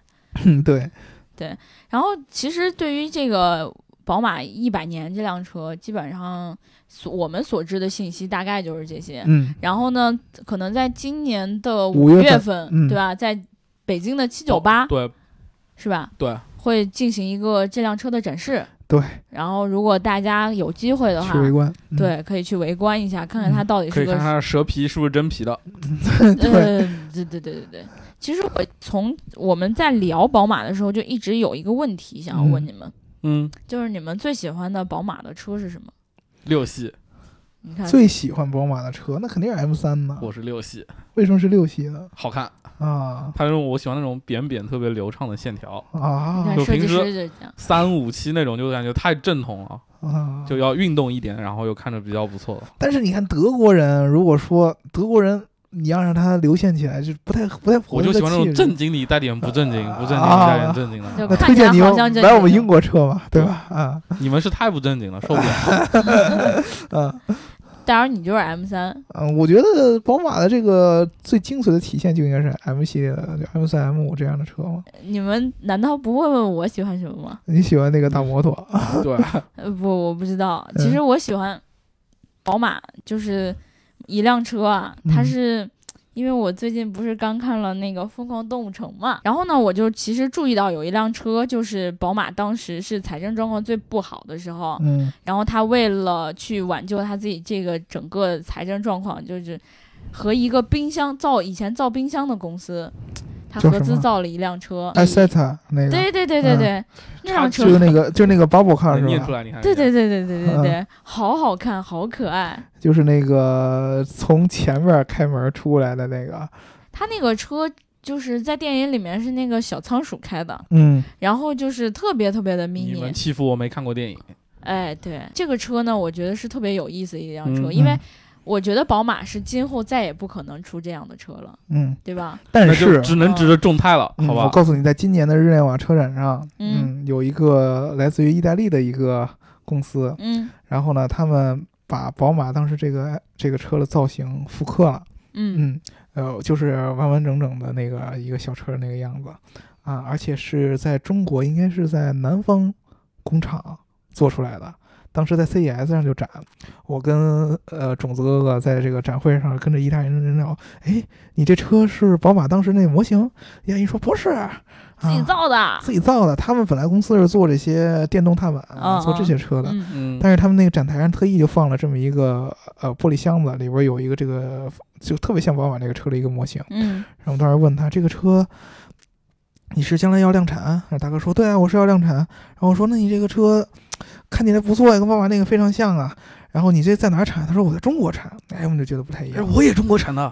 嗯对，然后其实对于这个宝马一百年这辆车，基本上所我们所知的信息大概就是这些。嗯然后呢，可能在今年的五月份月份，嗯对吧？在北京的七九八对是吧？对，会进行一个这辆车的展示。对。然后如果大家有机会的话去，围观，嗯，对，可以去围观一下，看看它到底可以是个看看蛇皮是不是真皮的。呃，对对对对对。其实我从我们在聊宝马的时候，就一直有一个问题想要问嗯你们，嗯，就是你们最喜欢的宝马的车是什么？六系，你看，最喜欢宝马的车，那肯定是 M 三呢。我是六系，为什么是六系呢？好看。啊他那种我喜欢那种扁扁特别流畅的线条，你啊看设计就平时师就是这样。三五七那种就感觉太正统了，啊！就要运动一点，然后又看着比较不错的。但是你看德国人，如果说德国人，你要让它流线起来，就不太不太符合我就喜欢那种正经里带点不正经，不正经带点正经的。就那看起来推荐你好像正经买我们英国车嘛，对吧？啊你们是太不正经了，受不了。啊，当然你就是 M 三，嗯，我觉得宝马的这个最精髓的体现就应该是 M 系列的，就 M 三、M 五这样的车嘛。你们难道不会问我喜欢什么吗？你喜欢那个大摩托？对，呃，不，我不知道。嗯其实我喜欢宝马，就是一辆车啊，它嗯是。因为我最近不是刚看了那个《疯狂动物城》嘛，然后呢，我就其实注意到有一辆车，就是宝马当时是财政状况最不好的时候，嗯然后他为了去挽救他自己这个整个财政状况，就是和一个冰箱造以前造冰箱的公司，他合资造了一辆车。艾塞塔那个，对对对对嗯对，那辆车就是那个就是那个 bubble car 是吧？念出来，你看。对对对对对对嗯对，好好看，好可爱。就是那个从前面开门出来的那个，他那个车就是在电影里面是那个小仓鼠开的，嗯然后就是特别特别的你们 mini。欺负我没看过电影，哎，对，这个车呢，我觉得是特别有意思的一辆车，嗯因为嗯我觉得宝马是今后再也不可能出这样的车了，嗯，对吧？但是只能指着众泰了，嗯好吧？我告诉你，在今年的日内瓦车展上，嗯嗯，有一个来自于意大利的一个公司，嗯然后呢，他们把宝马当时这个这个车的造型复刻了，嗯嗯，呃，就是完完整整的那个一个小车的那个样子，啊，而且是在中国，应该是在南方工厂做出来的。当时在 CES 上就展，我跟呃种子哥哥在这个展会上跟着意大利人聊，哎，你这车是宝马当时那模型？亚一说不是，自己啊造的。自己造的。他们本来公司是做这些电动踏板、嗯做这些车的，嗯嗯，但是他们那个展台上特意就放了这么一个呃玻璃箱子，里边有一个这个就特别像宝马那个车的一个模型。嗯然后我当时问他这个车，你是将来要量产？然后大哥说对啊，我是要量产。然后我说那你这个车看起来不错呀，跟宝马那个非常像啊。然后你这在哪儿产？他说我在中国产。哎，我们就觉得不太一样。我也中国产的，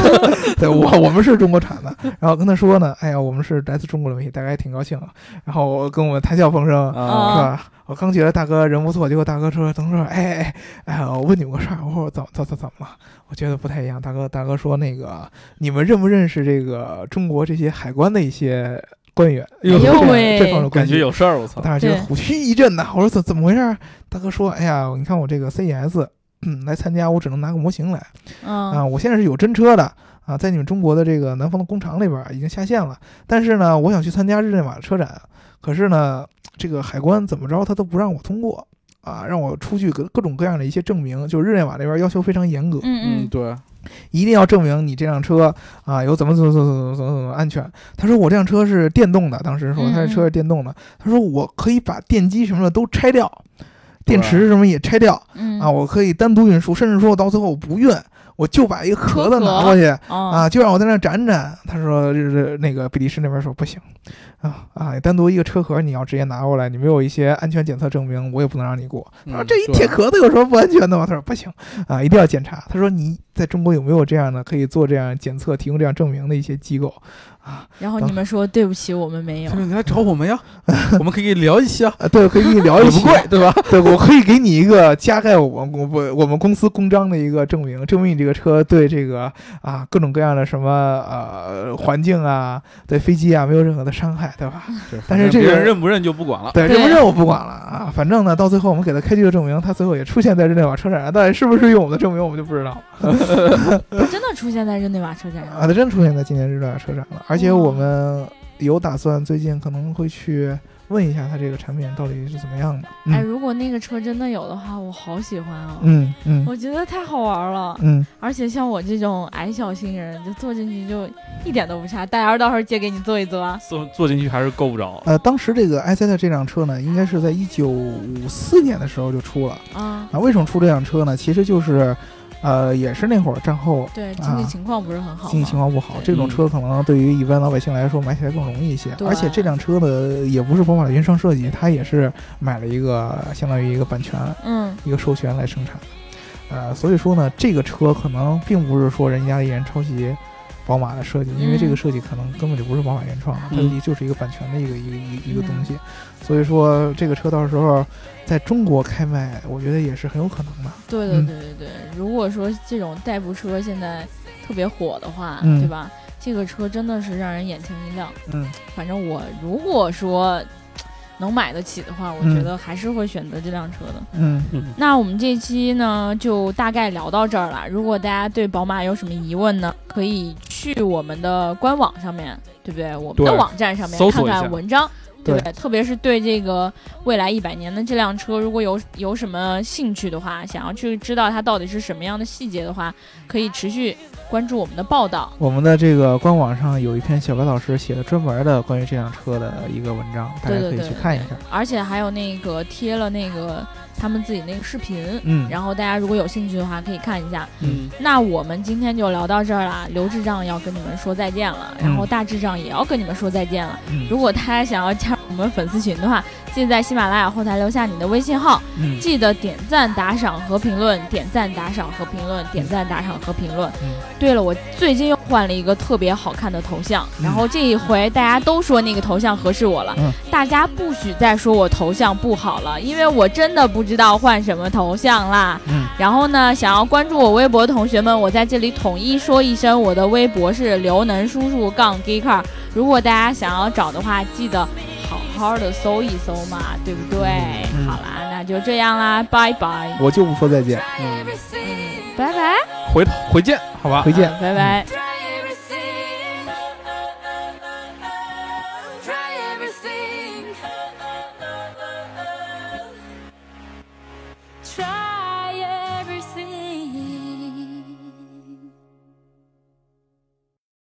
对我我们是中国产的。然后跟他说呢，哎呀，我们是来自中国的媒体，大家也挺高兴啊。然后我跟我们谈笑风生。啊是吧？我刚觉得大哥人不错，结果大哥说，等会儿，哎哎哎，我问你们个事儿，我说怎么怎怎怎么了？我觉得不太一样。大哥大哥说那个，你们认不认识这个中国这些海关的一些官员？哎呦有这样喂这方面的关感系觉有事儿，我操！当时觉得对虎躯一震呐。我说怎怎么回事儿？大哥说，哎呀，你看我这个 CES，嗯，来参加，我只能拿个模型来啊。嗯我现在是有真车的啊，在你们中国的这个南方的工厂里边儿已经下线了。但是呢，我想去参加日内瓦车展，可是呢，这个海关怎么着他都不让我通过啊，让我出具各各种各样的一些证明。就日内瓦那边要求非常严格，嗯对，一定要证明你这辆车啊有怎么怎么怎么怎么怎么怎么安全。他说我这辆车是电动的，当时说嗯他这车是电动的，他说我可以把电机什么的都拆掉，电池什么也拆掉嗯。啊，我可以单独运输，甚至说我到最后我不运，我就把一个壳子拿过去。啊啊，就让我在那儿展展。他说，就是那个比利时那边说不行，啊啊，单独一个车壳你要直接拿过来，你没有一些安全检测证明，我也不能让你过。他说嗯这一铁壳子有什么不安全的吗？他说不行，啊，一定要检查。他说你在中国有没有这样的可以做这样检测、提供这样证明的一些机构？啊 然后你们说对不起，我们没有对。你来找我们呀，我们可以聊一期啊，啊，对，可以跟你聊一期，也不贵，对吧？对，我可以给你一个加盖我们我我我们公司公章的一个证明，证明你这个车对这个啊各种各样的什么呃环境啊，对飞机啊没有任何的伤害，对吧？但是这个认不认就不管了。对，认不认我不管了啊，反正呢，到最后我们给他开具了证明，他最后也出现在日内瓦车展上，到底是不是用我们的证明，我们就不知道他真的出现在日内瓦车展啊。他真出现在今年日内瓦车展了，而且我们有打算最近可能会去问一下他这个产品到底是怎么样的。哎，嗯如果那个车真的有的话，我好喜欢啊。嗯嗯我觉得太好玩了，嗯，而且像我这种矮小星人，就坐进去就一点都不差。大姚到时候借给你坐一坐啊。坐坐进去还是够不着。呃，当时这个埃塞特这辆车呢，应该是在一九五四年的时候就出了。啊，啊，为什么出这辆车呢？其实就是，呃，也是那会儿战后对，经济啊情况不是很好嘛。经济情况不好，这种车可能对于一般老百姓来说买起来更容易一些。而且这辆车呢，也不是宝马的原创设计，它也是买了一个相当于一个版权、嗯一个授权来生产。呃，所以说呢，这个车可能并不是说人家一人抄袭宝马的设计，因为这个嗯设计可能根本就不是宝马原创的，它嗯就是一个版权的一个一个一个一个东嗯西。所以说，这个车到时候在中国开卖，我觉得也是很有可能的。对对嗯对对对，如果说这种代步车现在特别火的话，嗯对吧？这个车真的是让人眼前一亮。嗯反正我如果说能买得起的话，我嗯觉得还是会选择这辆车的。嗯那我们这期呢就大概聊到这儿了。如果大家对宝马有什么疑问呢，可以去我们的官网上面，对不对？我们的网站上面看看文章。对不对对？特别是对这个未来一百年的这辆车，如果有有什么兴趣的话，想要去知道它到底是什么样的细节的话，可以持续关注我们的报道。我们的这个官网上有一篇小白老师写的专门的关于这辆车的一个文章，大家可以去看一下。而且还有那个贴了那个他们自己那个视频，嗯，然后大家如果有兴趣的话可以看一下。嗯，那我们今天就聊到这儿啦，刘智障要跟你们说再见了，然后大智障也要跟你们说再见了。嗯。如果大家想要加入我们粉丝群的话，记得在喜马拉雅后台留下你的微信号，嗯。记得点赞、打赏和评论，点赞、打赏和评论，点赞、打赏和评论。嗯。对了，我最近又换了一个特别好看的头像，然后这一回大家都说那个头像合适我了，嗯。大家不许再说我头像不好了，因为我真的不知道换什么头像啦。嗯。然后呢，想要关注我微博的同学们，我在这里统一说一声，我的微博是刘能叔叔杠 g e e k 如果大家想要找的话，记得好好的搜一搜嘛，对不对？嗯好啦，那就这样啦，拜拜，我就不说再见。Everything, 拜拜，回头回见，好吧。回。见。拜拜。